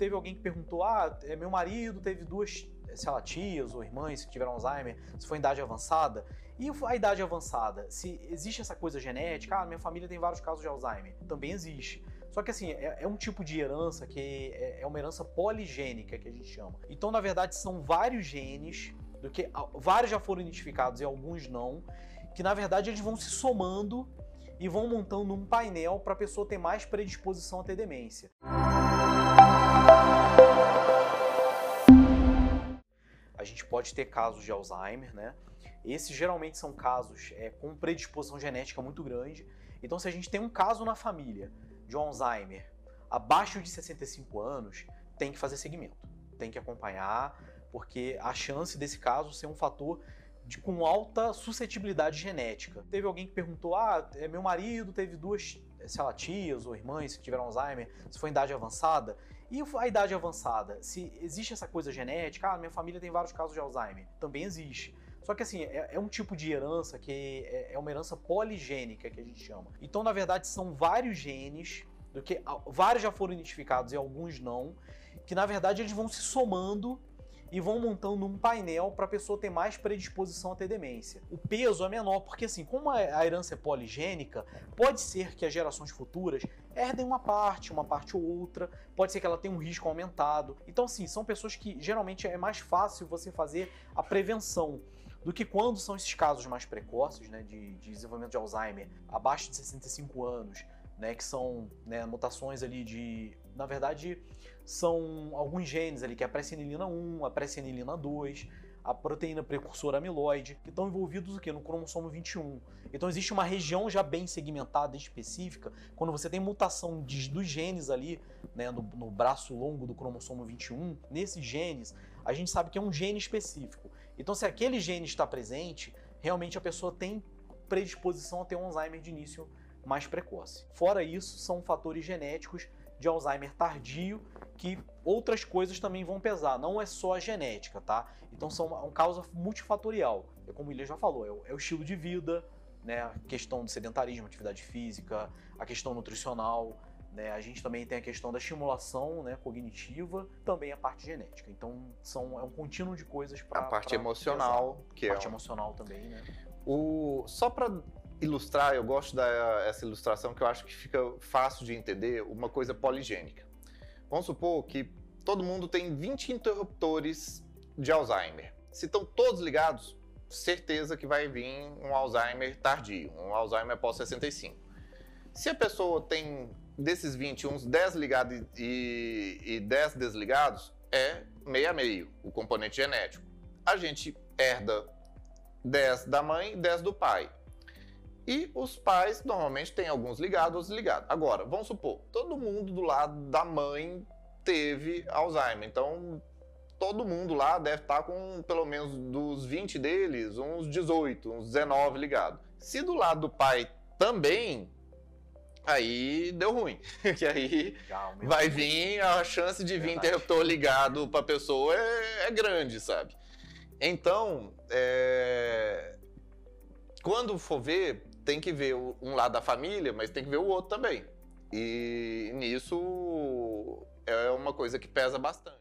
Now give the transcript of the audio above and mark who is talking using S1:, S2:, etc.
S1: teve alguém que perguntou: ah, é, meu marido teve duas, sei lá, tias ou irmãs que tiveram Alzheimer, se foi em idade avançada. E a idade avançada? Se existe essa coisa genética, ah, minha família tem vários casos de Alzheimer. Também existe. Só que assim, é, é um tipo de herança que é, é uma herança poligênica que a gente chama. Então, na verdade, são vários genes, do que vários já foram identificados e alguns não, que na verdade eles vão se somando e vão montando um painel para a pessoa ter mais predisposição a ter demência. A gente pode ter casos de Alzheimer, né? Esses geralmente são casos é, com predisposição genética muito grande. Então, se a gente tem um caso na família de Alzheimer abaixo de 65 anos, tem que fazer seguimento, tem que acompanhar, porque a chance desse caso ser um fator de, com alta suscetibilidade genética. Teve alguém que perguntou: ah, é, meu marido teve duas, sei lá, tias ou irmãs que tiveram Alzheimer, se foi em idade avançada. E a idade avançada? Se existe essa coisa genética, ah, minha família tem vários casos de Alzheimer. Também existe. Só que assim, é, é, um tipo de herança que é, é, uma herança poligênica que a gente chama. Então, na verdade, são vários genes, do que vários já foram identificados e alguns não, que na verdade eles vão se somando e vão montando um painel para a pessoa ter mais predisposição a ter demência. O peso é menor, porque assim, como a herança é poligênica, pode ser que as gerações futuras herdem uma parte, uma parte ou outra, pode ser que ela tenha um risco aumentado. Então, assim, são pessoas que geralmente é mais fácil você fazer a prevenção do que quando são esses casos mais precoces, né, de, de desenvolvimento de Alzheimer, abaixo de 65 anos, né, que são né, mutações ali de, na verdade, são alguns genes ali, que é a pré-senilina 1, a pré-senilina 2, a proteína precursora amiloide, que estão envolvidos o quê? no cromossomo 21. Então existe uma região já bem segmentada específica, quando você tem mutação de, dos genes ali, né, no, no braço longo do cromossomo 21, nesses genes, a gente sabe que é um gene específico. Então se aquele gene está presente, realmente a pessoa tem predisposição a ter um Alzheimer de início mais precoce. Fora isso, são fatores genéticos de Alzheimer tardio que outras coisas também vão pesar, não é só a genética, tá? Então são uma, uma causa multifatorial. É como o William já falou, é o, é o estilo de vida, né? A questão do sedentarismo, atividade física, a questão nutricional, né? A gente também tem a questão da estimulação né, cognitiva, também a parte genética. Então são, é um contínuo de coisas para.
S2: A parte emocional, pesar. que
S1: a
S2: é.
S1: A parte emocional também, né?
S2: O, só para ilustrar, eu gosto dessa ilustração que eu acho que fica fácil de entender, uma coisa poligênica. Vamos supor que todo mundo tem 20 interruptores de Alzheimer. Se estão todos ligados, certeza que vai vir um Alzheimer tardio, um Alzheimer pós-65. Se a pessoa tem desses 20, uns 10 ligados e, e 10 desligados, é meio a meio, o componente genético. A gente herda 10 da mãe e 10 do pai. E os pais normalmente têm alguns ligados, outros ligados. Agora, vamos supor, todo mundo do lado da mãe teve Alzheimer. Então, todo mundo lá deve estar com pelo menos dos 20 deles, uns 18, uns 19 ligados. Se do lado do pai também, aí deu ruim. que aí vai vir a chance de vir interruptor ligado para a pessoa é, é, grande, sabe? Então, é... quando for ver, tem que ver um lado da família, mas tem que ver o outro também. E nisso é uma coisa que pesa bastante.